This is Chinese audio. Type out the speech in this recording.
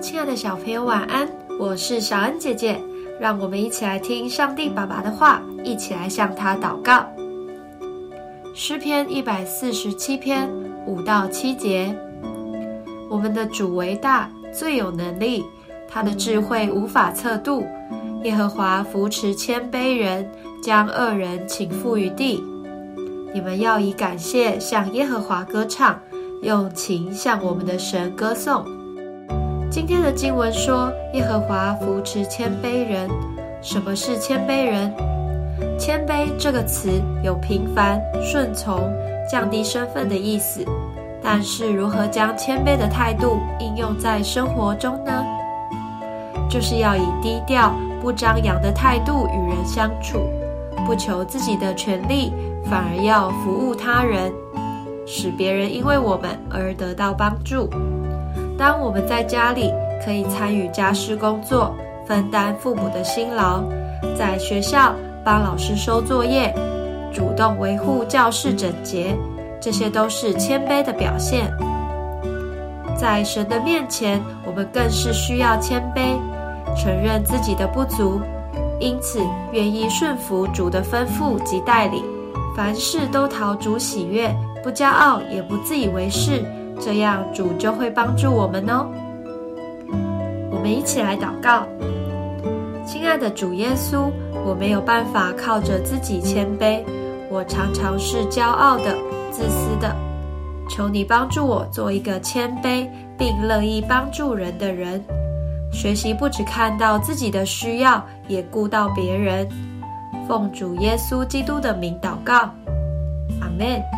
亲爱的小朋友，晚安！我是小恩姐姐，让我们一起来听上帝爸爸的话，一起来向他祷告。诗篇一百四十七篇五到七节：我们的主为大，最有能力，他的智慧无法测度。耶和华扶持谦卑人，将恶人倾覆于地。你们要以感谢向耶和华歌唱，用琴向我们的神歌颂。今天的经文说，耶和华扶持谦卑人。什么是谦卑人？谦卑这个词有平凡、顺从、降低身份的意思。但是，如何将谦卑的态度应用在生活中呢？就是要以低调、不张扬的态度与人相处，不求自己的权利，反而要服务他人，使别人因为我们而得到帮助。当我们在家里可以参与家事工作，分担父母的辛劳；在学校帮老师收作业，主动维护教室整洁，这些都是谦卑的表现。在神的面前，我们更是需要谦卑，承认自己的不足，因此愿意顺服主的吩咐及带领，凡事都讨主喜悦，不骄傲，也不自以为是。这样主就会帮助我们哦。我们一起来祷告，亲爱的主耶稣，我没有办法靠着自己谦卑，我常常是骄傲的、自私的。求你帮助我做一个谦卑并乐意帮助人的人，学习不只看到自己的需要，也顾到别人。奉主耶稣基督的名祷告，阿门。